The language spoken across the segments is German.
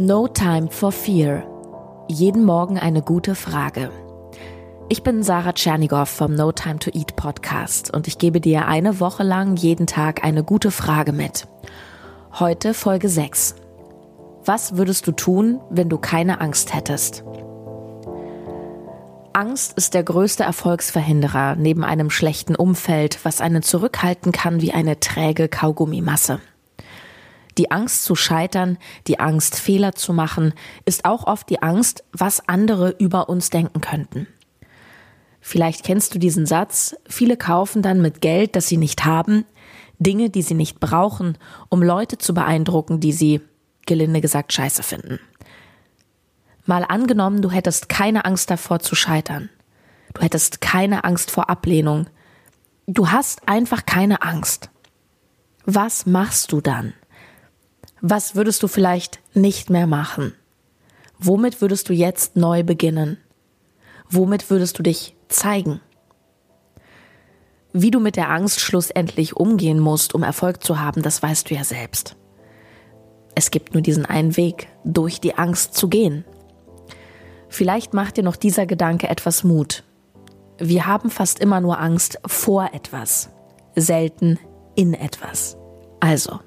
No Time for Fear. Jeden Morgen eine gute Frage. Ich bin Sarah Tschernigow vom No Time to Eat Podcast und ich gebe dir eine Woche lang jeden Tag eine gute Frage mit. Heute Folge 6. Was würdest du tun, wenn du keine Angst hättest? Angst ist der größte Erfolgsverhinderer neben einem schlechten Umfeld, was einen zurückhalten kann wie eine träge Kaugummimasse. Die Angst zu scheitern, die Angst Fehler zu machen, ist auch oft die Angst, was andere über uns denken könnten. Vielleicht kennst du diesen Satz, viele kaufen dann mit Geld, das sie nicht haben, Dinge, die sie nicht brauchen, um Leute zu beeindrucken, die sie, gelinde gesagt, scheiße finden. Mal angenommen, du hättest keine Angst davor zu scheitern. Du hättest keine Angst vor Ablehnung. Du hast einfach keine Angst. Was machst du dann? Was würdest du vielleicht nicht mehr machen? Womit würdest du jetzt neu beginnen? Womit würdest du dich zeigen? Wie du mit der Angst schlussendlich umgehen musst, um Erfolg zu haben, das weißt du ja selbst. Es gibt nur diesen einen Weg, durch die Angst zu gehen. Vielleicht macht dir noch dieser Gedanke etwas Mut. Wir haben fast immer nur Angst vor etwas, selten in etwas. Also,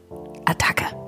Attacke.